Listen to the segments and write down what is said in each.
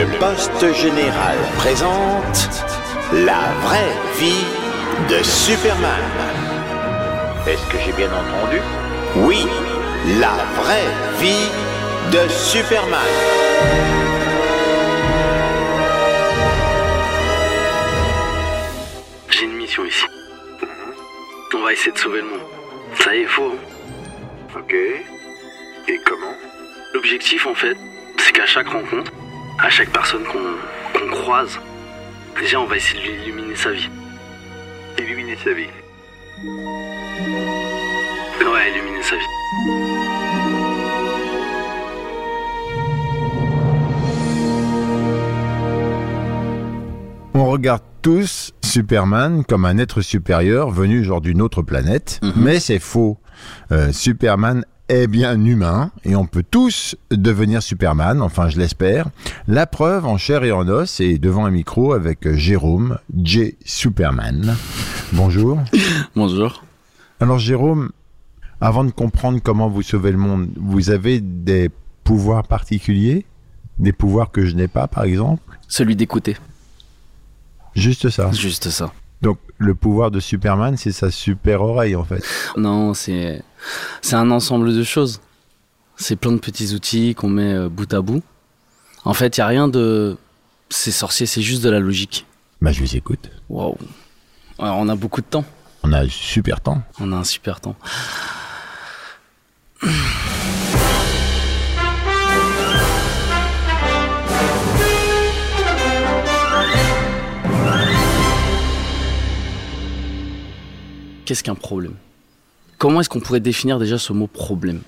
Le poste général présente la vraie vie de Superman. Est-ce que j'ai bien entendu? Oui, la vraie vie de Superman. J'ai une mission ici. On va essayer de sauver le monde. Ça y est, il faut. Ok. Et comment? L'objectif, en fait, c'est qu'à chaque rencontre, à chaque personne qu'on croise, déjà, on va essayer de lui illuminer sa vie. Illuminer sa vie. Ouais, illuminer sa vie. On regarde tous Superman comme un être supérieur venu genre d'une autre planète, mais c'est faux. Euh, Superman est bien humain et on peut tous devenir Superman, enfin je l'espère. La preuve en chair et en os et devant un micro avec euh, Jérôme J. Superman. Bonjour. Bonjour. Alors Jérôme, avant de comprendre comment vous sauvez le monde, vous avez des pouvoirs particuliers? Des pouvoirs que je n'ai pas par exemple? Celui d'écouter. Juste ça. Juste ça. Donc le pouvoir de Superman, c'est sa super oreille en fait. Non, c'est c'est un ensemble de choses. C'est plein de petits outils qu'on met euh, bout à bout. En fait, il y a rien de c'est sorcier, c'est juste de la logique. Bah je vous écoute. Waouh. Alors, on a beaucoup de temps. On a super temps. On a un super temps. Qu'est-ce qu'un problème? Comment est-ce qu'on pourrait définir déjà ce mot problème?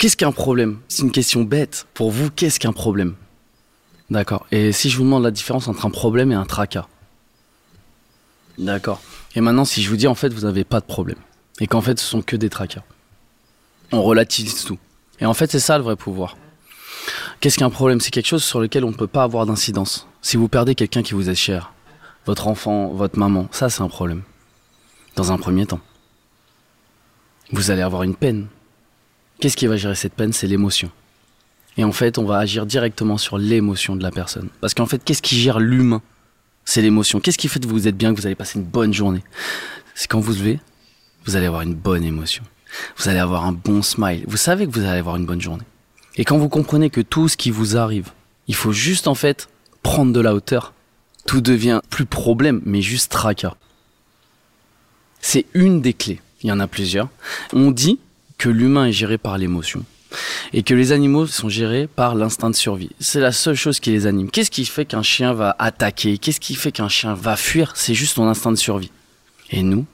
Qu'est-ce qu'un problème? C'est une question bête. Pour vous, qu'est-ce qu'un problème? D'accord. Et si je vous demande la différence entre un problème et un tracas? D'accord. Et maintenant, si je vous dis en fait, vous n'avez pas de problème. Et qu'en fait, ce sont que des tracas. On relativise tout. Et en fait, c'est ça le vrai pouvoir. Qu'est-ce qu'un problème? C'est quelque chose sur lequel on ne peut pas avoir d'incidence. Si vous perdez quelqu'un qui vous est cher, votre enfant, votre maman, ça c'est un problème. Dans un premier temps. Vous allez avoir une peine. Qu'est-ce qui va gérer cette peine? C'est l'émotion. Et en fait, on va agir directement sur l'émotion de la personne. Parce qu'en fait, qu'est-ce qui gère l'humain? C'est l'émotion. Qu'est-ce qui fait que vous êtes bien, que vous allez passer une bonne journée? C'est quand vous levez, vous allez avoir une bonne émotion. Vous allez avoir un bon smile. Vous savez que vous allez avoir une bonne journée. Et quand vous comprenez que tout ce qui vous arrive, il faut juste en fait prendre de la hauteur, tout devient plus problème, mais juste tracas. C'est une des clés. Il y en a plusieurs. On dit que l'humain est géré par l'émotion et que les animaux sont gérés par l'instinct de survie. C'est la seule chose qui les anime. Qu'est-ce qui fait qu'un chien va attaquer? Qu'est-ce qui fait qu'un chien va fuir? C'est juste son instinct de survie. Et nous,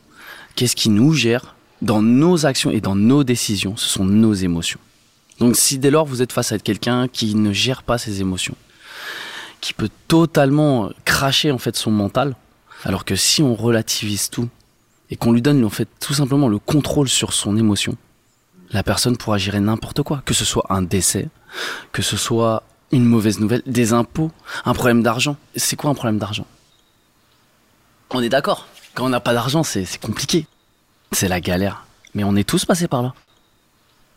qu'est-ce qui nous gère dans nos actions et dans nos décisions? Ce sont nos émotions. Donc si dès lors vous êtes face à quelqu'un qui ne gère pas ses émotions, qui peut totalement cracher en fait son mental, alors que si on relativise tout et qu'on lui donne en fait tout simplement le contrôle sur son émotion, la personne pourra gérer n'importe quoi, que ce soit un décès, que ce soit une mauvaise nouvelle, des impôts, un problème d'argent. C'est quoi un problème d'argent? On est d'accord. Quand on n'a pas d'argent, c'est compliqué. C'est la galère. Mais on est tous passés par là.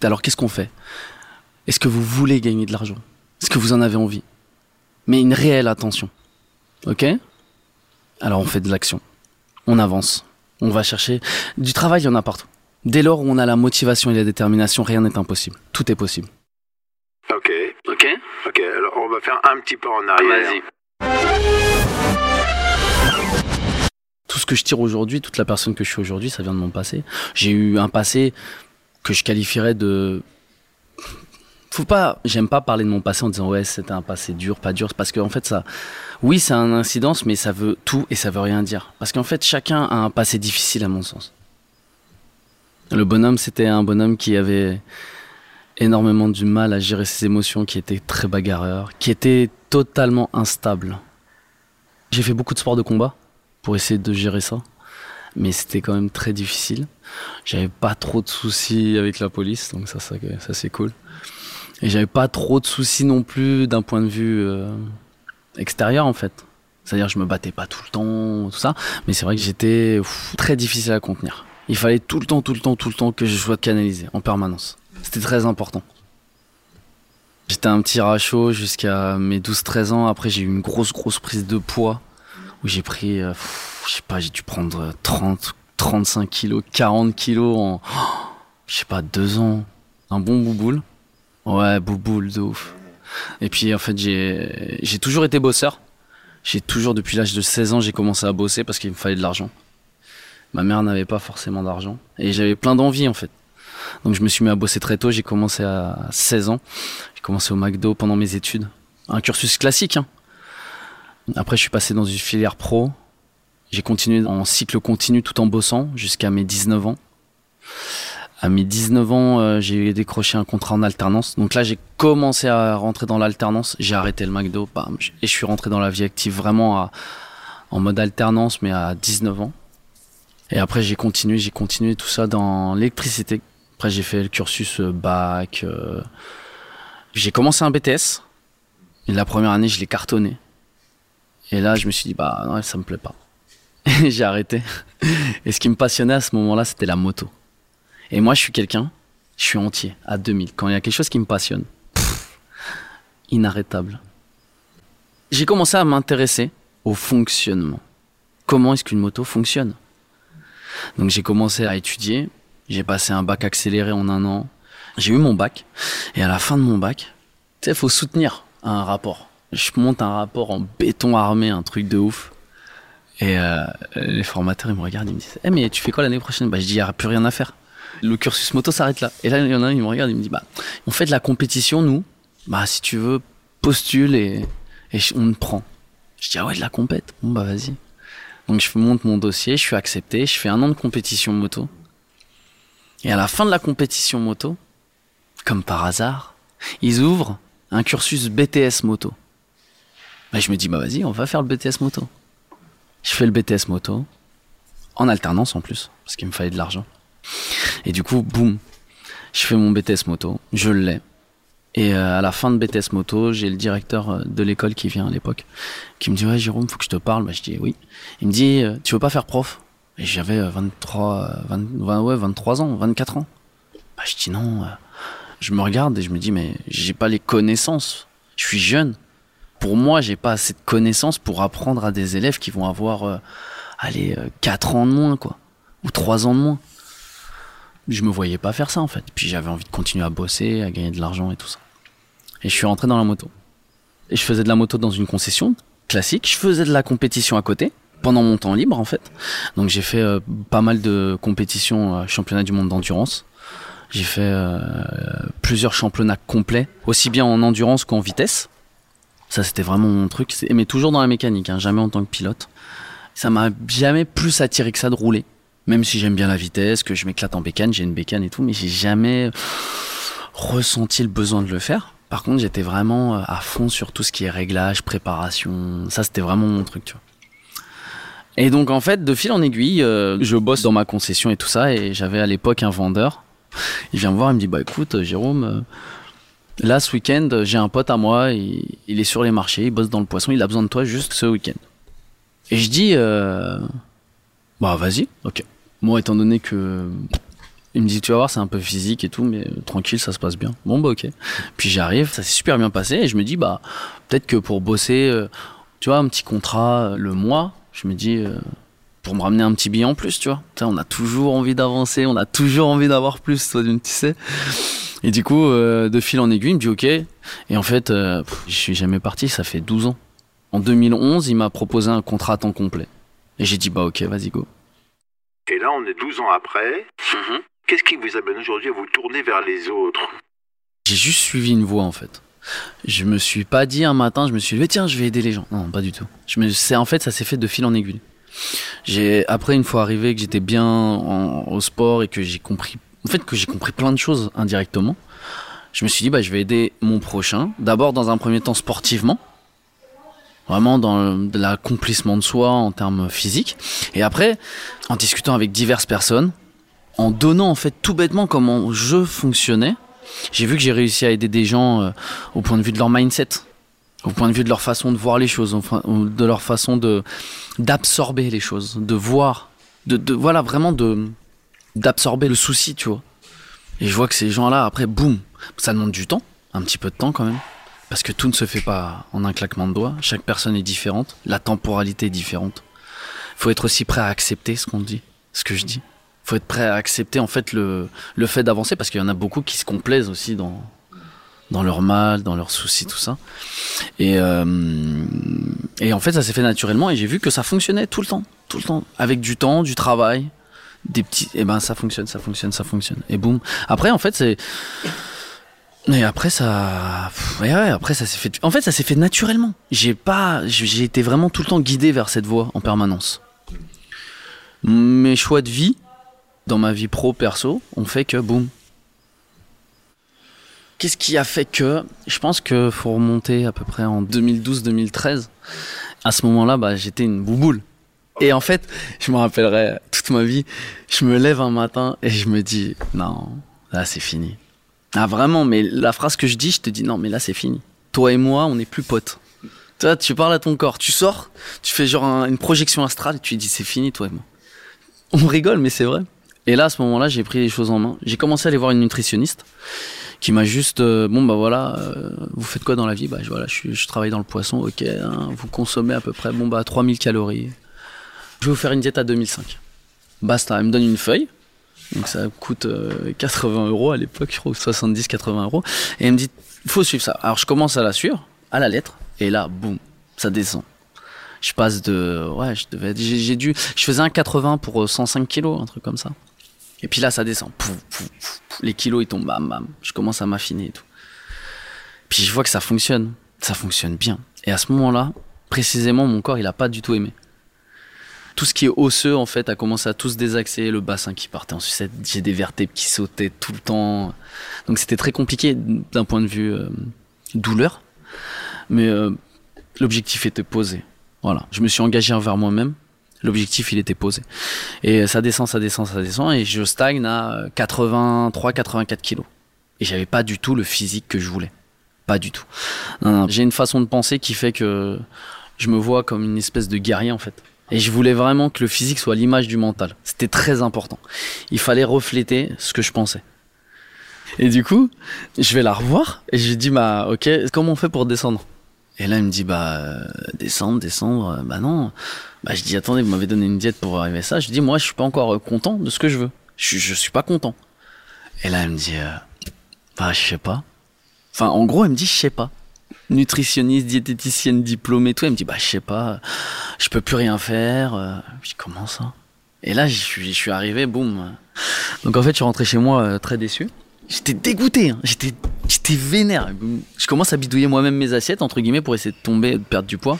Alors qu'est-ce qu'on fait? Est-ce que vous voulez gagner de l'argent? Est-ce que vous en avez envie? Mais une réelle attention. Ok? Alors on fait de l'action. On avance. On va chercher. Du travail, il y en a partout. Dès lors où on a la motivation et la détermination, rien n'est impossible. Tout est possible. Ok. Ok Ok, alors on va faire un petit pas en arrière. Tout ce que je tire aujourd'hui, toute la personne que je suis aujourd'hui, ça vient de mon passé. J'ai eu un passé que je qualifierais de. Faut pas. J'aime pas parler de mon passé en disant ouais, c'était un passé dur, pas dur, parce qu'en fait, ça. Oui, c'est un incidence, mais ça veut tout et ça veut rien dire. Parce qu'en fait, chacun a un passé difficile, à mon sens. Le bonhomme, c'était un bonhomme qui avait énormément du mal à gérer ses émotions, qui était très bagarreur, qui était totalement instable. J'ai fait beaucoup de sports de combat pour essayer de gérer ça, mais c'était quand même très difficile. J'avais pas trop de soucis avec la police, donc ça, ça, ça c'est cool. Et j'avais pas trop de soucis non plus d'un point de vue euh, extérieur en fait. C'est-à-dire je me battais pas tout le temps, tout ça, mais c'est vrai que j'étais très difficile à contenir. Il fallait tout le temps, tout le temps, tout le temps que je sois canalisé en permanence. C'était très important. J'étais un petit rachot jusqu'à mes 12-13 ans. Après, j'ai eu une grosse, grosse prise de poids où j'ai pris, euh, je sais pas, j'ai dû prendre 30, 35 kilos, 40 kilos en, je sais pas, deux ans. Un bon bouboule. Ouais, bouboule de ouf. Et puis, en fait, j'ai, toujours été bosseur. J'ai toujours, depuis l'âge de 16 ans, j'ai commencé à bosser parce qu'il me fallait de l'argent. Ma mère n'avait pas forcément d'argent. Et j'avais plein d'envie, en fait. Donc je me suis mis à bosser très tôt. J'ai commencé à 16 ans. J'ai commencé au McDo pendant mes études. Un cursus classique. Hein. Après, je suis passé dans une filière pro. J'ai continué en cycle continu tout en bossant jusqu'à mes 19 ans. À mes 19 ans, euh, j'ai décroché un contrat en alternance. Donc là, j'ai commencé à rentrer dans l'alternance. J'ai arrêté le McDo, bam, et je suis rentré dans la vie active vraiment à, en mode alternance, mais à 19 ans. Et après, j'ai continué, j'ai continué tout ça dans l'électricité. Après, j'ai fait le cursus euh, bac. euh, J'ai commencé un BTS. Et la première année, je l'ai cartonné. Et là, je me suis dit, bah, ouais, ça me plaît pas. J'ai arrêté. Et ce qui me passionnait à ce moment-là, c'était la moto. Et moi, je suis quelqu'un, je suis entier, à 2000. Quand il y a quelque chose qui me passionne, inarrêtable. J'ai commencé à m'intéresser au fonctionnement. Comment est-ce qu'une moto fonctionne? Donc j'ai commencé à étudier. J'ai passé un bac accéléré en un an. J'ai eu mon bac. Et à la fin de mon bac, tu sais, faut soutenir un rapport. Je monte un rapport en béton armé, un truc de ouf. Et euh, les formateurs, ils me regardent, ils me disent Eh, mais tu fais quoi l'année prochaine? Bah, je dis Il n'y a plus rien à faire. Le cursus moto s'arrête là. Et là, il y en a un, il me regarde, il me dit Bah, on fait de la compétition, nous. Bah, si tu veux, postule et, on te prend. Je dis Ah ouais, de la compète. Bon, bah, vas-y. Donc, je monte mon dossier, je suis accepté, je fais un an de compétition moto. Et à la fin de la compétition moto, comme par hasard, ils ouvrent un cursus BTS moto. Bah, je me dis, bah vas-y, on va faire le BTS moto. Je fais le BTS moto, en alternance en plus, parce qu'il me fallait de l'argent. Et du coup, boum, je fais mon BTS moto, je l'ai. Et euh, à la fin de BTS moto, j'ai le directeur euh, de l'école qui vient à l'époque, qui me dit, ouais Jérôme, faut que je te parle. Bah, je dis, oui. Il me dit, euh, tu veux pas faire prof? Et j'avais euh, 23, euh, 20, 20, ouais, 23 ans, 24 ans. Bah, je dis non. Je me regarde et je me dis, mais j'ai pas les connaissances. Je suis jeune. Pour moi, j'ai pas assez de connaissances pour apprendre à des élèves qui vont avoir, allez, euh, 4 ans de moins, quoi. Ou 3 ans de moins. Je me voyais pas faire ça, en fait. Puis j'avais envie de continuer à bosser, à gagner de l'argent et tout ça. Et je suis rentré dans la moto. Et je faisais de la moto dans une concession classique. Je faisais de la compétition à côté pendant mon temps libre en fait. Donc j'ai fait euh, pas mal de compétitions euh, championnat du monde d'endurance. J'ai fait euh, plusieurs championnats complets, aussi bien en endurance qu'en vitesse. Ça c'était vraiment mon truc, mais toujours dans la mécanique, hein, jamais en tant que pilote. Ça m'a jamais plus attiré que ça de rouler. Même si j'aime bien la vitesse, que je m'éclate en bécane, j'ai une bécane et tout, mais j'ai jamais ressenti le besoin de le faire. Par contre, j'étais vraiment euh, à fond sur tout ce qui est réglage, préparation. Ça, c'était vraiment mon truc, tu vois. Et donc, en fait, de fil en aiguille, euh, je bosse dans ma concession et tout ça, et j'avais à l'époque un vendeur. Il vient me voir, il me dit, bah écoute, euh, Jérôme, euh, là, ce week-end, j'ai un pote à moi, il, il est sur les marchés, il bosse dans le poisson, il a besoin de toi juste ce week-end. Et je dis, euh, bah vas-y, ok. Moi, étant donné que il me dit, tu vas voir, c'est un peu physique et tout, mais euh, tranquille, ça se passe bien. Bon, bah, ok. Puis j'arrive, ça s'est super bien passé, et je me dis, bah, peut-être que pour bosser, euh, tu vois, un petit contrat euh, le mois, je me dis, pour me ramener un petit billet en plus, tu vois. On a toujours envie d'avancer, on a toujours envie d'avoir plus, tu sais. Et du coup, de fil en aiguille, il me dit, ok. Et en fait, euh, je suis jamais parti, ça fait 12 ans. En 2011, il m'a proposé un contrat à temps complet. Et j'ai dit, bah, ok, vas-y, go. Et là, on est 12 ans après. Qu'est-ce qui vous amène aujourd'hui à vous tourner vers les autres? J'ai juste suivi une voie en fait. Je me suis pas dit un matin, je me suis dit tiens, je vais aider les gens. Non, pas du tout. Je me, c'est en fait, ça s'est fait de fil en aiguille. J'ai après une fois arrivé que j'étais bien en- au sport et que j'ai compris, en fait que j'ai compris plein de choses indirectement. je me suis dit, bah, je vais aider mon prochain. D'abord, dans un premier temps, sportivement. Vraiment dans l'accomplissement de soi en termes physiques. Et après, en discutant avec diverses personnes, en donnant en fait tout bêtement comment je fonctionnais, j'ai vu que j'ai réussi à aider des gens euh, au point de vue de leur mindset, au point de vue de leur façon de voir les choses, de leur façon d'absorber les choses, de voir, de voilà vraiment de d'absorber le souci, tu vois. Et je vois que ces gens-là, après, boum, ça demande du temps, un petit peu de temps quand même. Parce que tout ne se fait pas en un claquement de doigts. Chaque personne est différente. La temporalité est différente. Il faut être aussi prêt à accepter ce qu'on dit, ce que je dis. Il faut être prêt à accepter en fait le, le fait d'avancer parce qu'il y en a beaucoup qui se complaisent aussi dans, dans leur mal, dans leurs soucis, tout ça. Et, euh, et en fait, ça s'est fait naturellement et j'ai vu que ça fonctionnait tout le temps, tout le temps, avec du temps, du travail, des petits. Et ben, ça fonctionne, ça fonctionne, ça fonctionne. Et boum. Après, en fait, c'est et après ça, ouais, après ça s'est fait. En fait, ça s'est fait naturellement. J'ai pas, j'ai été vraiment tout le temps guidé vers cette voie en permanence. Mes choix de vie, dans ma vie pro perso, ont fait que boum. Qu'est-ce qui a fait que Je pense que faut remonter à peu près en 2012-2013. À ce moment-là, bah, j'étais une bouboule. Et en fait, je me rappellerai toute ma vie. Je me lève un matin et je me dis non, là c'est fini ah vraiment, mais la phrase que je dis, je te dis non, mais là c'est fini. Toi et moi, on n'est plus potes. Toi, tu parles à ton corps, tu sors, tu fais genre une projection astrale et tu dis c'est fini, toi et moi. On rigole, mais c'est vrai. Et là, à ce moment-là, j'ai pris les choses en main. J'ai commencé à aller voir une nutritionniste qui m'a juste euh, bon bah voilà, euh, vous faites quoi dans la vie? Bah voilà, je, je travaille dans le poisson. Ok, hein, vous consommez à peu près bon bah 3000 calories. Je vais vous faire une diète à 2005. Basta, elle me donne une feuille donc ça coûte 80 euh, euros à l'époque, je crois, 70-80 euros. Et elle me dit, faut suivre ça. Alors je commence à la suivre, à la lettre, et là, boum, ça descend. Je passe de, ouais, je devais, j'ai dû, je faisais un 80 pour 105 euh, kilos, un truc comme ça. Et puis là, ça descend. les kilos, ils tombent, bam, bam. Je commence à m'affiner et tout. Puis je vois que ça fonctionne. Ça fonctionne bien. Et à ce moment-là, précisément, mon corps, il a pas du tout aimé tout ce qui est osseux en fait a commencé à tout se désaxer, le bassin qui partait en sucette, j'ai des vertèbres qui sautaient tout le temps. Donc c'était très compliqué d'un point de vue euh, douleur. Mais euh, l'objectif était posé. Voilà, je me suis engagé envers moi-même. L'objectif, il était posé. Et ça descend, ça descend, ça descend et je stagne à 83 84 kilos. Et j'avais pas du tout le physique que je voulais. Pas du tout. J'ai une façon de penser qui fait que je me vois comme une espèce de guerrier en fait. Et je voulais vraiment que le physique soit l'image du mental. C'était très important. Il fallait refléter ce que je pensais. Et du coup, je vais la revoir et je lui dis bah ok, comment on fait pour descendre? Et là, il me dit bah euh, descendre, descendre. Euh, bah non. Bah je dis attendez, vous m'avez donné une diète pour arriver à ça. Je dis moi, je suis pas encore euh, content de ce que je veux. Je, je suis pas content. Et là, elle me dit bah je sais pas. Enfin, en gros, elle me dit je sais pas nutritionniste, diététicienne diplômée, tout. Elle me dit, bah, je sais pas, je peux plus rien faire. Euh. Je dis, comment ça? Et là, je suis, arrivé, boum. Donc en fait, je suis rentré chez moi euh, très déçu. J'étais dégoûté, hein. j'étais, j'étais vénère. Je commence à bidouiller moi-même mes assiettes, entre guillemets, pour essayer de tomber, de perdre du poids.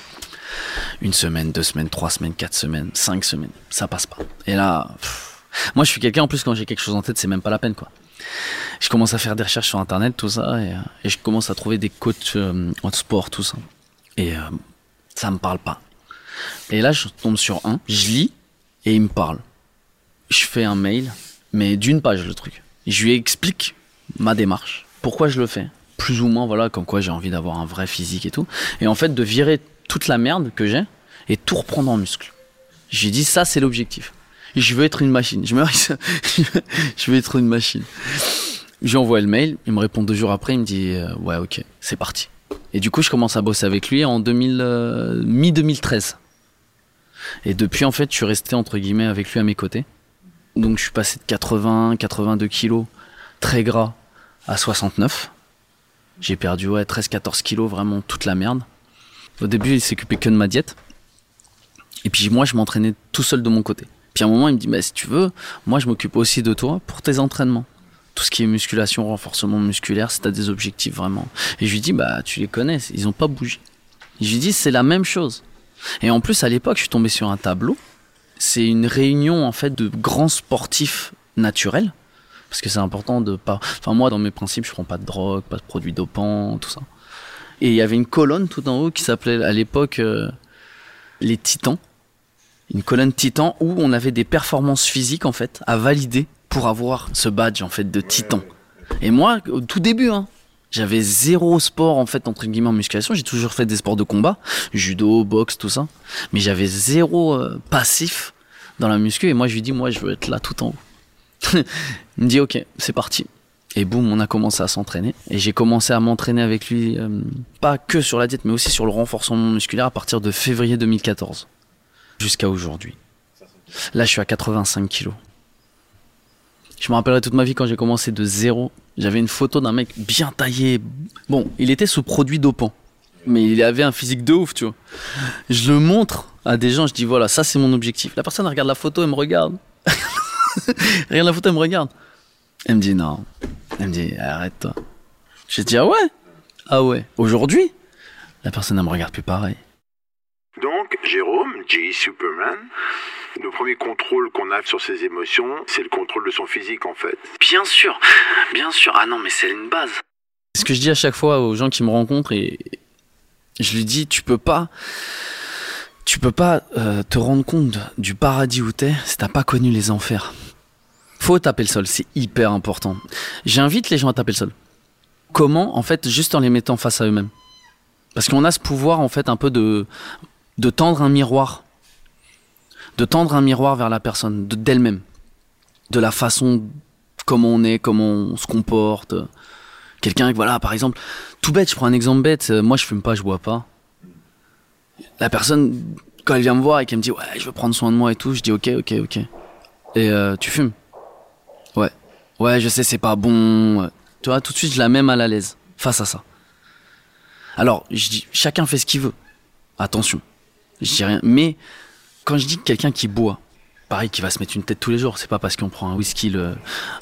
Une semaine, deux semaines, trois semaines, quatre semaines, cinq semaines, ça passe pas. Et là, moi je suis quelqu'un en plus quand j'ai quelque chose en tête, c'est même pas la peine quoi je commence à faire des recherches sur internet, tout ça, et, je commence à trouver des coachs euh, en sport, tout ça. Et euh, ça me parle pas. Et là, je tombe sur un, je lis, et il me parle. Je fais un mail, mais d'une page le truc. Je lui explique ma démarche, pourquoi je le fais. Plus ou moins, voilà, comme quoi j'ai envie d'avoir un vrai physique et tout. Et en fait, de virer toute la merde que j'ai et tout reprendre en muscle. J'ai dit, ça, c'est l'objectif. Je veux être une machine. Je me je veux être une machine. J'envoie le mail, il me répond deux jours après, il me dit euh, ouais ok, c'est parti. Et du coup, je commence à bosser avec lui en 2000, euh, mi 2013. Et depuis, en fait, je suis resté entre guillemets avec lui à mes côtés. Donc, je suis passé de 80, 82 kilos, très gras, à 69. J'ai perdu ouais 13-14 kilos, vraiment toute la merde. Au début, il s'occupait que de ma diète. Et puis moi, je m'entraînais tout seul de mon côté. Puis à un moment, il me dit, bah, si tu veux, moi, je m'occupe aussi de toi pour tes entraînements. Tout ce qui est musculation, renforcement musculaire, si tu as des objectifs vraiment. Et je lui dis, bah, tu les connais, ils ont pas bougé. Et je lui dis, c'est la même chose. Et en plus, à l'époque, je suis tombé sur un tableau. C'est une réunion, en fait, de grands sportifs naturels Parce que c'est important de pas. Enfin, moi, dans mes principes, je prends pas de drogue, pas de produits dopants, tout ça. Et il y avait une colonne tout en haut qui s'appelait à l'époque euh, les Titans. Une colonne Titan où on avait des performances physiques en fait à valider pour avoir ce badge en fait de Titan. Et moi, au tout début, hein, j'avais zéro sport en fait entre guillemets en musculation. J'ai toujours fait des sports de combat, judo, boxe, tout ça. Mais j'avais zéro euh, passif dans la muscu. Et moi, je lui dis, moi, je veux être là tout en haut. Il me dit, ok, c'est parti. Et boum, on a commencé à s'entraîner. Et j'ai commencé à m'entraîner avec lui, euh, pas que sur la diète, mais aussi sur le renforcement musculaire à partir de février 2014 jusqu'à aujourd'hui. Là, je suis à 85 kilos. Je me rappellerai toute ma vie quand j'ai commencé de zéro. J'avais une photo d'un mec bien taillé. Bon, il était sous produit dopant. Mais il avait un physique de ouf, tu vois. Je le montre à des gens, je dis voilà, ça c'est mon objectif. La personne regarde la photo, elle me regarde. regarde la photo, elle me regarde. Elle me dit non. Elle me dit arrête-toi. Je dis ah ouais? Ah ouais. Aujourd'hui, la personne ne me regarde plus pareil. Donc, Jérôme, J. Superman, le premier contrôle qu'on a sur ses émotions, c'est le contrôle de son physique en fait. Bien sûr, bien sûr. Ah non, mais c'est une base. Ce que je dis à chaque fois aux gens qui me rencontrent et je lui dis tu peux pas tu peux pas euh, te rendre compte du paradis où t'es si t'as pas connu les enfers. Faut taper le sol, c'est hyper important. J'invite les gens à taper le sol. Comment En fait, juste en les mettant face à eux-mêmes. Parce qu'on a ce pouvoir, en fait, un peu de, de tendre un miroir. De tendre un miroir vers la personne, d'elle-même. De la façon comment on est, comment on se comporte. Quelqu'un, voilà, par exemple, tout bête, je prends un exemple bête, moi je fume pas, je bois pas la personne, quand elle vient me voir et qu'elle me dit ouais, je veux prendre soin de moi et tout, je dis ok, ok, ok. Et euh, tu fumes Ouais. Ouais, je sais, c'est pas bon. Tu vois, tout de suite, je la mets mal à l'aise face à ça. Alors, je dis, chacun fait ce qu'il veut. Attention, je dis rien. Mais quand je dis que quelqu'un qui boit, pareil, qui va se mettre une tête tous les jours, c'est pas parce qu'on prend un whisky le,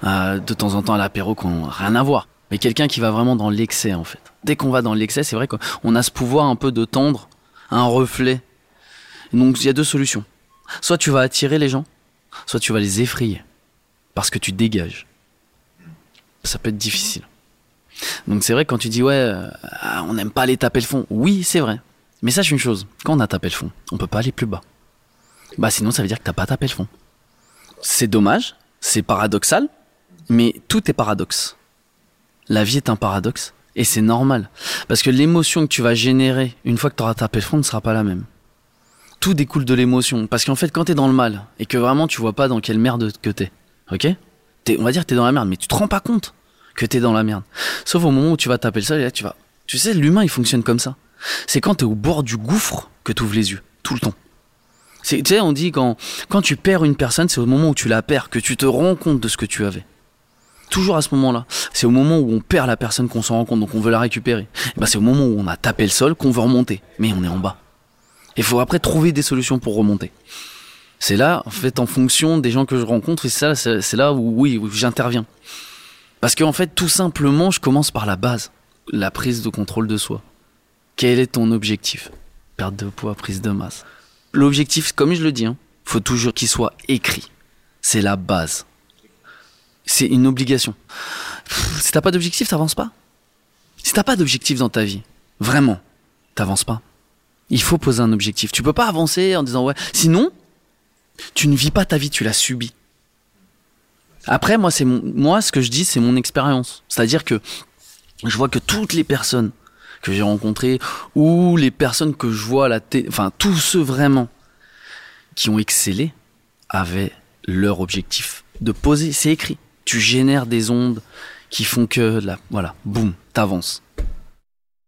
euh, de temps en temps à l'apéro qu'on rien à voir. Mais quelqu'un qui va vraiment dans l'excès, en fait. Dès qu'on va dans l'excès, c'est vrai qu'on a ce pouvoir un peu de tendre un reflet. Donc il y a deux solutions. Soit tu vas attirer les gens, soit tu vas les effrayer. Parce que tu dégages. Ça peut être difficile. Donc c'est vrai quand tu dis ouais, euh, on n'aime pas aller taper le fond. Oui, c'est vrai. Mais sache une chose, quand on a tapé le fond, on peut pas aller plus bas. Bah sinon ça veut dire que t'as pas tapé le fond. C'est dommage, c'est paradoxal, mais tout est paradoxe. La vie est un paradoxe. Et c'est normal. Parce que l'émotion que tu vas générer une fois que tu auras tapé le fond ne sera pas la même. Tout découle de l'émotion. Parce qu'en fait, quand tu es dans le mal et que vraiment tu vois pas dans quelle merde que t'es, ok? On va dire que t'es dans la merde, mais tu te rends pas compte que t'es dans la merde. Sauf au moment où tu vas taper le sol et là tu vas. Tu sais, l'humain il fonctionne comme ça. C'est quand tu es au bord du gouffre que tu ouvres les yeux, tout le temps. Tu sais, on dit quand, quand tu perds une personne, c'est au moment où tu la perds que tu te rends compte de ce que tu avais toujours à ce moment-là. C'est au moment où on perd la personne qu'on s'en rend compte, donc on veut la récupérer. ben c'est au moment où on a tapé le sol qu'on veut remonter, mais on est en bas. Il faut après trouver des solutions pour remonter. C'est là, en fait, en fonction des gens que je rencontre, et c'est là où oui, où j'interviens. Parce qu'en fait, tout simplement, je commence par la base, la prise de contrôle de soi. Quel est ton objectif? Perte de poids, prise de masse. L'objectif, comme je le dis, hein, faut toujours qu'il soit écrit. C'est la base c'est une obligation. Si t'as pas d'objectif, t'avances pas. Si t'as pas d'objectif dans ta vie, vraiment, t'avances pas. Il faut poser un objectif. Tu peux pas avancer en disant ouais. Sinon, tu ne vis pas ta vie, tu la subis. Après, moi, c'est moi, ce que je dis, c'est mon expérience. C'est-à-dire que je vois que toutes les personnes que j'ai rencontrées ou les personnes que je vois à la télé, enfin, tous ceux vraiment qui ont excellé avaient leur objectif de poser. C'est écrit tu génères des ondes qui font que, là, voilà, boum, t'avances.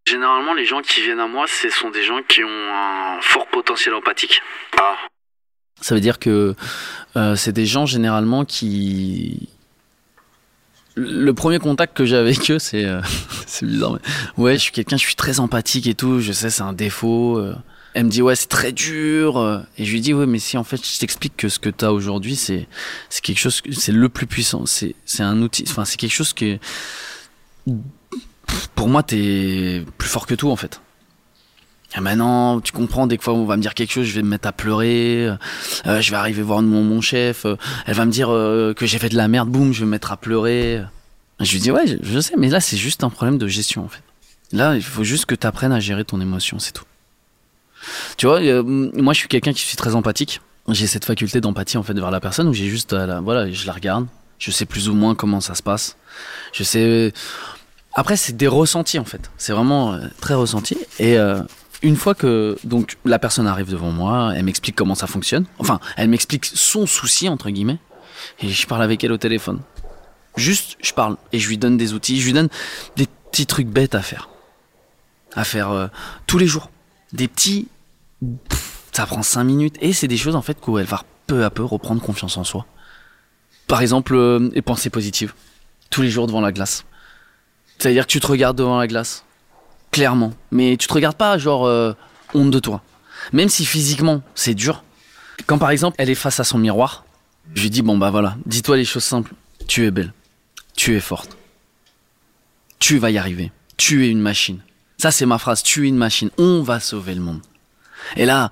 Généralement, les gens qui viennent à moi, ce sont des gens qui ont un fort potentiel empathique. Ah. Ça veut dire que euh, c'est des gens généralement qui. Le premier contact que j'ai avec eux, c'est euh, c'est bizarre, mais ouais, je suis quelqu'un, je suis très empathique et tout. Je sais, c'est un défaut. Euh. Elle me dit ouais c'est très dur et je lui dis ouais mais si en fait je t'explique que ce que tu as aujourd'hui c'est c'est quelque chose c'est le plus puissant c'est c'est un outil enfin c'est quelque chose que pour moi t'es plus fort que tout en fait Ah maintenant, tu comprends, des fois on va me dire quelque chose, je vais me mettre à pleurer, euh, je vais arriver voir mon, mon chef, euh, elle va me dire euh, que j'ai fait de la merde, boum, je vais me mettre à pleurer. Je lui dis ouais, je, sais, mais là c'est juste un problème de gestion en fait. Là, il faut juste que tu apprennes à gérer ton émotion, c'est tout. Tu vois, euh, moi je suis quelqu'un qui suis très empathique. J'ai cette faculté d'empathie en fait vers la personne où j'ai juste, voilà, je la regarde, je sais plus ou moins comment ça se passe. Je sais. Après, c'est des ressentis en fait. C'est vraiment euh, très ressenti. Et euh, une fois que donc la personne arrive devant moi, elle m'explique comment ça fonctionne. Enfin, elle m'explique son souci entre guillemets, et je parle avec elle au téléphone. Juste, je parle et je lui donne des outils, je lui donne des petits trucs bêtes à faire, à faire euh, tous les jours. Des petits, ça prend cinq minutes et c'est des choses en fait où elle va peu à peu reprendre confiance en soi. Par exemple, euh, les pensées positives, tous les jours devant la glace. C'est-à-dire que tu te regardes devant la glace, clairement. Mais tu te regardes pas genre euh, honte de toi. Même si physiquement c'est dur. Quand par exemple elle est face à son miroir, je lui dis bon bah voilà, dis-toi les choses simples. Tu es belle, tu es forte, tu vas y arriver, tu es une machine. Ça c'est ma phrase, tu es une machine, on va sauver le monde. Et là,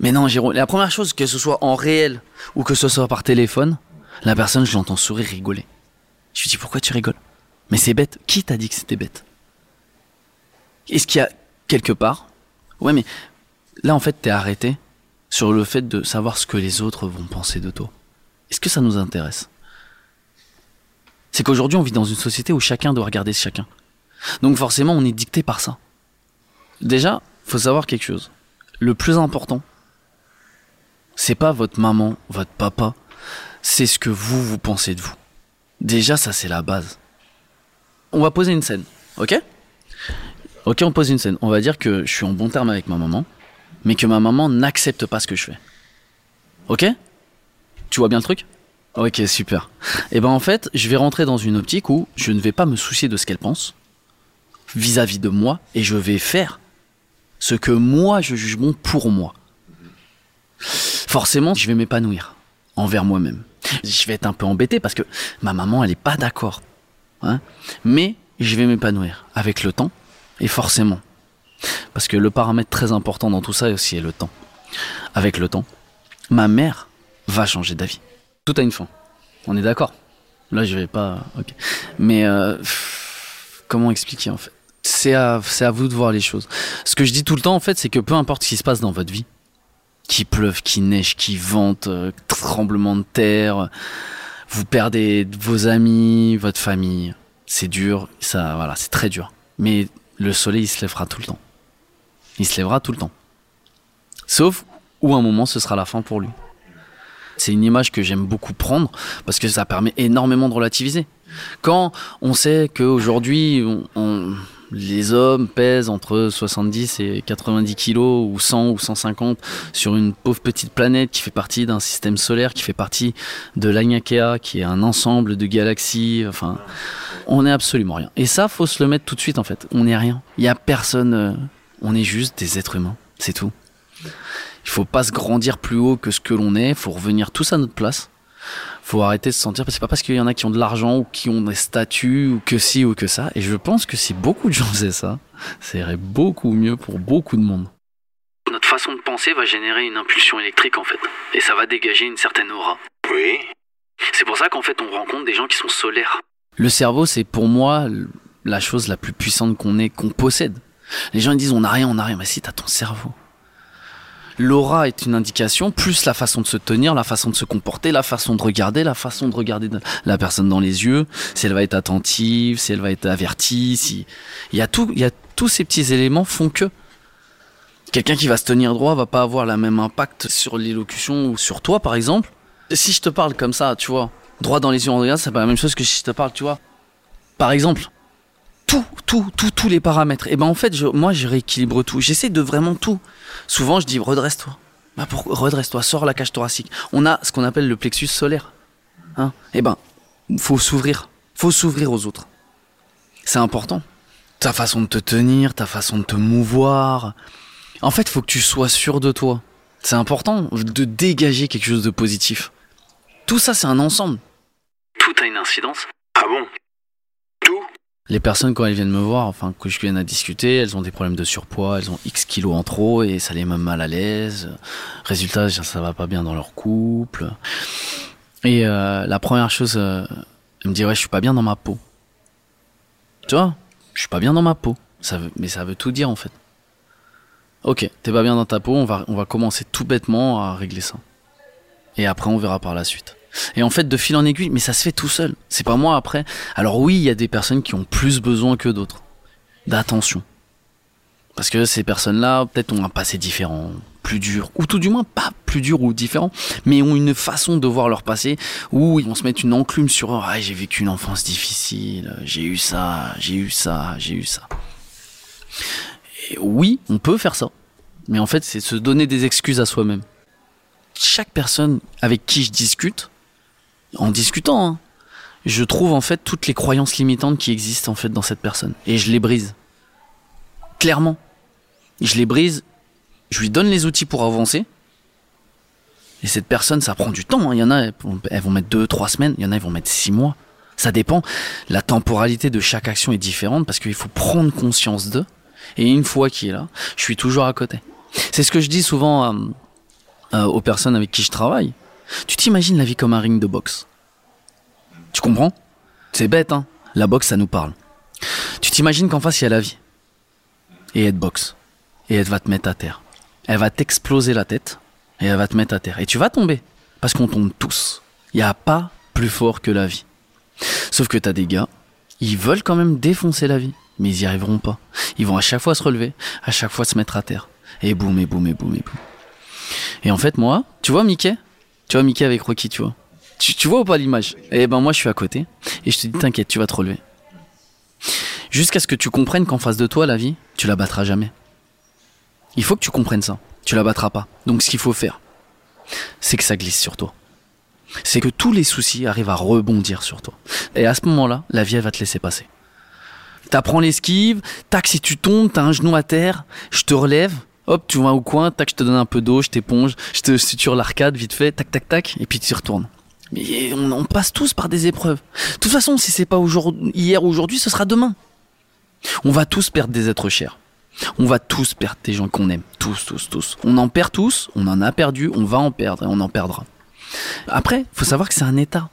mais non Jérôme, la première chose, que ce soit en réel ou que ce soit par téléphone, la personne je l'entends sourire, rigoler. Je lui dis pourquoi tu rigoles? Mais c'est bête, qui t'a dit que c'était bête? Est-ce qu'il y a quelque part Ouais, mais là, en fait, t'es arrêté sur le fait de savoir ce que les autres vont penser de toi. Est-ce que ça nous intéresse? C'est qu'aujourd'hui, on vit dans une société où chacun doit regarder chacun. Donc forcément, on est dicté par ça. Déjà, faut savoir quelque chose. Le plus important, c'est pas votre maman, votre papa, c'est ce que vous, vous pensez de vous. Déjà, ça, c'est la base. On va poser une scène, ok? Ok, on pose une scène. On va dire que je suis en bon terme avec ma maman, mais que ma maman n'accepte pas ce que je fais. Ok? Tu vois bien le truc? Ok, super. Et ben en fait, je vais rentrer dans une optique où je ne vais pas me soucier de ce qu'elle pense vis-à-vis de moi et je vais faire ce que moi je juge bon pour moi. Forcément, je vais m'épanouir envers moi-même. Je vais être un peu embêté parce que ma maman, elle est pas d'accord. Hein mais je vais m'épanouir avec le temps et forcément. Parce que le paramètre très important dans tout ça aussi est le temps. Avec le temps, ma mère va changer d'avis. Tout a une fin. On est d'accord? Là, je vais pas. Mais euh, comment expliquer en fait? C'est à, c'est à vous de voir les choses. Ce que je dis tout le temps en fait, c'est que peu importe ce qui se passe dans votre vie, qu'il pleuve, qu'il neige, qu'il vente, euh, tremblement de terre, vous perdez vos amis, votre famille, c'est dur, ça, voilà, c'est très dur. Mais le soleil, il se lèvera tout le temps. Il se lèvera tout le temps. Sauf où un moment, ce sera la fin pour lui. C'est une image que j'aime beaucoup prendre parce que ça permet énormément de relativiser. Quand on sait qu'aujourd'hui, on, on- les hommes pèsent entre 70 et 90 kilos ou 100 ou 150 sur une pauvre petite planète qui fait partie d'un système solaire, qui fait partie de l'Agnakea, qui est un ensemble de galaxies, enfin, on est absolument rien. Et ça, faut se le mettre tout de suite en fait. On n'est rien. Il y a personne. euh, on est juste des êtres humains. C'est tout. Il faut pas se grandir plus haut que ce que l'on est. Faut revenir tous à notre place. Faut arrêter de se sentir. C'est pas parce qu'il y en a qui ont de l'argent ou qui ont des statuts ou que ci ou que ça. Et je pense que si beaucoup de gens faisaient ça, ça irait beaucoup mieux pour beaucoup de monde. Notre façon de penser va générer une impulsion électrique en fait. Et ça va dégager une certaine aura. Oui. C'est pour ça qu'en fait on rencontre des gens qui sont solaires. Le cerveau, c'est pour moi la chose la plus puissante qu'on ait, qu'on possède. Les gens ils disent on n'a rien, on n'a rien. Mais si, t'as ton cerveau. L'aura est une indication, plus la façon de se tenir, la façon de se comporter, la façon de regarder, la façon de regarder la personne dans les yeux, si elle va être attentive, si elle va être avertie, si il y a tout, il y a tous ces petits éléments font que quelqu'un qui va se tenir droit va pas avoir la même impact sur l'élocution ou sur toi par exemple. Si je te parle comme ça, tu vois, droit dans les yeux en regard, c'est pas la même chose que si je te parle, tu vois. Par exemple, tout, tout, tout, tous les paramètres. Et ben en fait, moi, je rééquilibre tout. J'essaie de vraiment tout. Souvent, je dis redresse-toi. Bah redresse-toi, sors la cage thoracique. On a ce qu'on appelle le plexus solaire. Hein Et ben, faut s'ouvrir. Faut s'ouvrir aux autres. C'est important. Ta façon de te tenir, ta façon de te mouvoir. En fait, faut que tu sois sûr de toi. C'est important de dégager quelque chose de positif. Tout ça, c'est un ensemble. Tout a une incidence. Ah bon? Les personnes, quand elles viennent me voir, enfin, que je viens à discuter, elles ont des problèmes de surpoids, elles ont X kilos en trop et ça les met mal à l'aise. Résultat, ça va pas bien dans leur couple. Et euh, la première chose, euh, elle me dit, ouais, je suis pas bien dans ma peau. Tu vois, je suis pas bien dans ma peau. Ça veut, mais ça veut tout dire en fait. Ok, t'es pas bien dans ta peau, on va, on va commencer tout bêtement à régler ça. Et après, on verra par la suite. Et en fait, de fil en aiguille, mais ça se fait tout seul. C'est pas moi après. Alors oui, il y a des personnes qui ont plus besoin que d'autres d'attention. Parce que ces personnes-là, peut-être ont un passé différent, plus dur, ou tout du moins pas plus dur ou différent, mais ont une façon de voir leur passé où ils vont se mettre une enclume sur eux. Ah, j'ai vécu une enfance difficile, j'ai eu ça, j'ai eu ça, j'ai eu ça. Et oui, on peut faire ça. Mais en fait, c'est se donner des excuses à soi-même. Chaque personne avec qui je discute, en discutant, hein, je trouve en fait toutes les croyances limitantes qui existent en fait dans cette personne et je les brise. Clairement, je les brise. Je lui donne les outils pour avancer. Et cette personne, ça prend du temps. hein. Il y en a, elles vont mettre deux, trois semaines. Il y en a, elles vont mettre six mois. Ça dépend. La temporalité de chaque action est différente parce qu'il faut prendre conscience d'eux. Et une fois qu'il est là, je suis toujours à côté. C'est ce que je dis souvent euh, euh, aux personnes avec qui je travaille. Tu t'imagines la vie comme un ring de boxe? Tu comprends? C'est bête, hein La boxe, ça nous parle. Tu t'imagines qu'en face, il y a la vie. Et elle te boxe. Et elle va te mettre à terre. Elle va t'exploser la tête. Et elle va te mettre à terre. Et tu vas tomber. Parce qu'on tombe tous. Il n'y a pas plus fort que la vie. Sauf que t'as des gars, ils veulent quand même défoncer la vie. Mais ils y arriveront pas. Ils vont à chaque fois se relever, à chaque fois se mettre à terre. Et boum, et boum, et boum, et boum. Et en fait, moi, tu vois Mickey Tu vois Mickey avec Rocky, tu vois tu, tu vois ou pas l'image? Eh ben moi, je suis à côté. Et je te dis, t'inquiète, tu vas te relever. Jusqu'à ce que tu comprennes qu'en face de toi, la vie, tu la battras jamais. Il faut que tu comprennes ça. Tu la battras pas. Donc ce qu'il faut faire, c'est que ça glisse sur toi. C'est que tous les soucis arrivent à rebondir sur toi. Et à ce moment-là, la vie, elle va te laisser passer. T'apprends l'esquive, tac, si tu tombes, t'as un genou à terre, je te relève, hop, tu vas au coin, tac, je te donne un peu d'eau, je t'éponge, je te suture l'arcade vite fait, tac, tac, tac, et puis tu y retournes. Mais on, passe tous par des épreuves. De toute façon, si c'est pas hier ou aujourd'hui, ce sera demain. On va tous perdre des êtres chers. On va tous perdre des gens qu'on aime. Tous, tous, tous. On en perd tous, on en a perdu, on va en perdre et on en perdra. Après, faut savoir que c'est un état.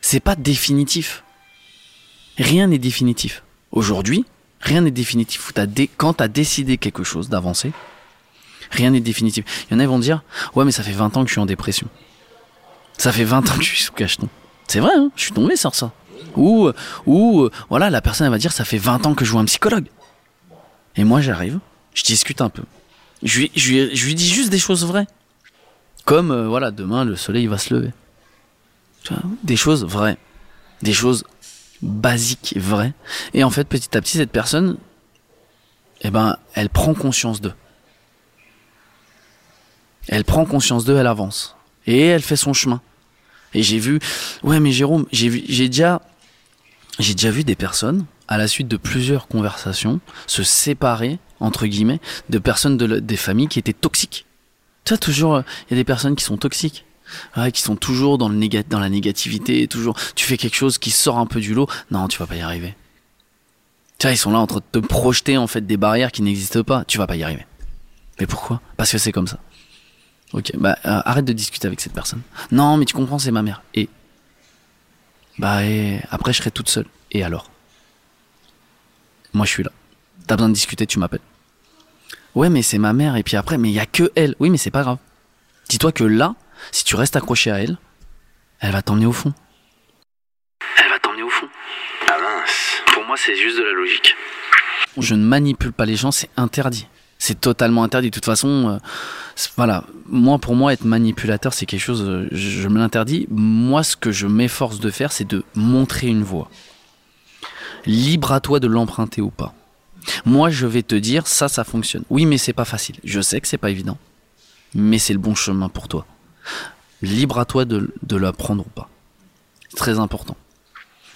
C'est pas définitif. Rien n'est définitif. Aujourd'hui, rien n'est définitif. Quand t'as décidé quelque chose d'avancer, rien n'est définitif. Il y en a qui vont dire, ouais, mais ça fait 20 ans que je suis en dépression. Ça fait 20 ans que je suis sous cacheton. C'est vrai, hein, je suis tombé sur ça. Ou, euh, ou euh, voilà, la personne elle va dire, ça fait 20 ans que je vois un psychologue. Et moi, j'arrive, je discute un peu. Je lui, dis juste des choses vraies. Comme, euh, voilà, demain, le soleil va se lever. Des choses vraies. Des choses basiques, vraies. Et en fait, petit à petit, cette personne, eh ben, elle prend conscience d'eux. Elle prend conscience d'eux, elle avance. Et elle fait son chemin. Et j'ai vu, ouais, mais Jérôme, j'ai vu, déjà, j'ai déjà vu des personnes, à la suite de plusieurs conversations, se séparer, entre guillemets, de personnes de des familles qui étaient toxiques. Tu vois, toujours, euh, il y a des personnes qui sont toxiques. Ouais, qui sont toujours dans, le néga- dans la négativité, toujours. Tu fais quelque chose qui sort un peu du lot, non, tu vas pas y arriver. Tu vois, ils sont là en train de te projeter en fait des barrières qui n'existent pas. Tu vas pas y arriver. Mais pourquoi? Parce que c'est comme ça. Ok, bah euh, arrête de discuter avec cette personne. Non, mais tu comprends, c'est ma mère. Et bah et après je serai toute seule. Et alors? Moi je suis là. T'as besoin de discuter, tu m'appelles. Ouais, mais c'est ma mère. Et puis après, mais il y a que elle. Oui, mais c'est pas grave. Dis-toi que là, si tu restes accroché à elle, elle va t'emmener au fond. Elle va t'emmener au fond. Ah mince. Pour moi, c'est juste de la logique. Je ne manipule pas les gens, c'est interdit. C'est totalement interdit. De toute façon, euh, voilà. Moi, pour moi, être manipulateur, c'est quelque chose, euh, je, me l'interdis. Moi, ce que je m'efforce de faire, c'est de montrer une voie. Libre à toi de l'emprunter ou pas. Moi, je vais te dire, ça, ça fonctionne. Oui, mais c'est pas facile. Je sais que c'est pas évident. Mais c'est le bon chemin pour toi. Libre à toi de, de l'apprendre ou pas. C'est très important.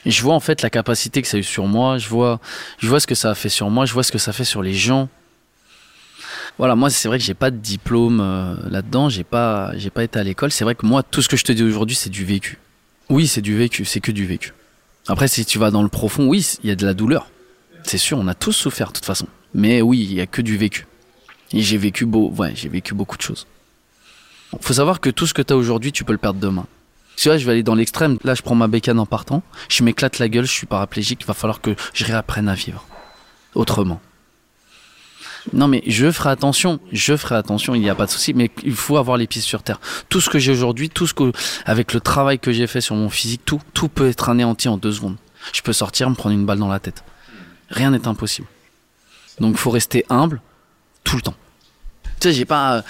Je vois en fait la capacité que ça a eu sur moi, je vois, je vois ce que ça a fait sur moi, je vois ce que ça fait sur les gens. Voilà, moi c'est vrai que j'ai pas de diplôme euh, là-dedans, j'ai pas, j'ai pas été à l'école. C'est vrai que moi tout ce que je te dis aujourd'hui c'est du vécu. Oui, c'est du vécu, c'est que du vécu. Après, si tu vas dans le profond, oui, il y a de la douleur. C'est sûr, on a tous souffert de toute façon. Mais oui, il y a que du vécu. Et j'ai vécu beau, ouais, j'ai vécu beaucoup de choses. Faut savoir que tout ce que tu as aujourd'hui, tu peux le perdre demain. Tu vois, je vais aller dans l'extrême. Là, je prends ma bécane en partant. Je m'éclate la gueule, je suis paraplégique. Il va falloir que je réapprenne à vivre. Autrement. Non, mais je ferai attention. Je ferai attention, il n'y a pas de souci. Mais il faut avoir les pieds sur terre. Tout ce que j'ai aujourd'hui, tout ce que, avec le travail que j'ai fait sur mon physique, tout, tout peut être anéanti en deux secondes. Je peux sortir, me prendre une balle dans la tête. Rien n'est impossible. Donc, faut rester humble tout le temps. Tu sais, j'ai pas,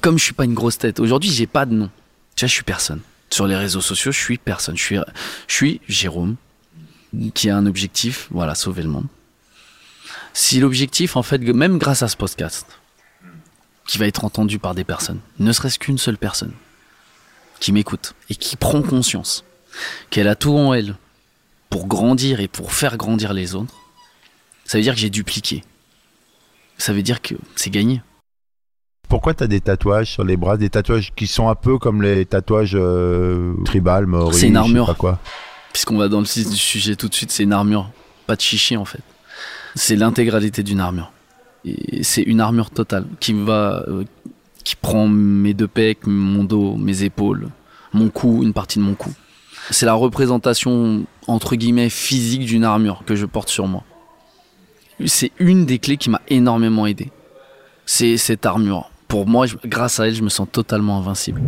comme je suis pas une grosse tête. Aujourd'hui, j'ai pas de nom. Tu vois, je suis personne. Sur les réseaux sociaux, je suis personne. Je suis, je suis Jérôme, qui a un objectif, voilà, sauver le monde. Si l'objectif, en fait, même grâce à ce podcast, qui va être entendu par des personnes, ne serait-ce qu'une seule personne, qui m'écoute et qui prend conscience qu'elle a tout en elle pour grandir et pour faire grandir les autres, ça veut dire que j'ai dupliqué. Ça veut dire que c'est gagné. Pourquoi tu as des tatouages sur les bras, des tatouages qui sont un peu comme les tatouages euh, tribal, maori, C'est une armure. Puisqu'on va dans le sujet tout de suite, c'est une armure. Pas de chichi en fait. C'est l'intégralité d'une armure. C'est une armure totale qui va, euh, qui prend mes deux pecs, mon dos, mes épaules, mon cou, une partie de mon cou. C'est la représentation entre guillemets physique d'une armure que je porte sur moi. C'est une des clés qui m'a énormément aidé. C'est cette armure. Pour moi, grâce à elle, je me sens totalement invincible.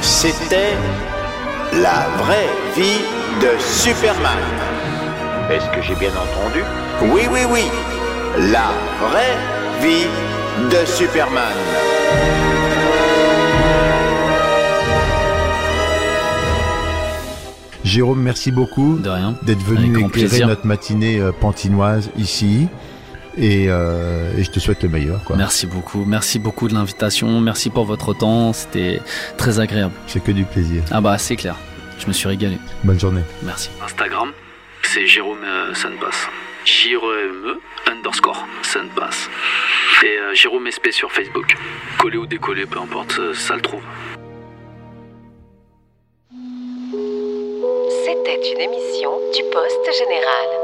C'était la vraie vie de Superman. Est-ce que j'ai bien entendu? Oui, oui, oui. La vraie vie de Superman. Jérôme, merci beaucoup d'être Avec venu grand éclairer plaisir. notre matinée euh, pantinoise ici. Et, euh, et je te souhaite le meilleur. Quoi. Merci beaucoup. Merci beaucoup de l'invitation. Merci pour votre temps. C'était très agréable. C'est que du plaisir. Ah bah c'est clair. Je me suis régalé. Bonne journée. Merci. Instagram, c'est Jérôme euh, Sunpass. J-R-E-M-E underscore Sunpass. Et euh, Jérôme SP sur Facebook. Collé ou décollé, peu importe, euh, ça le trouve. C'était une émission du Poste Général.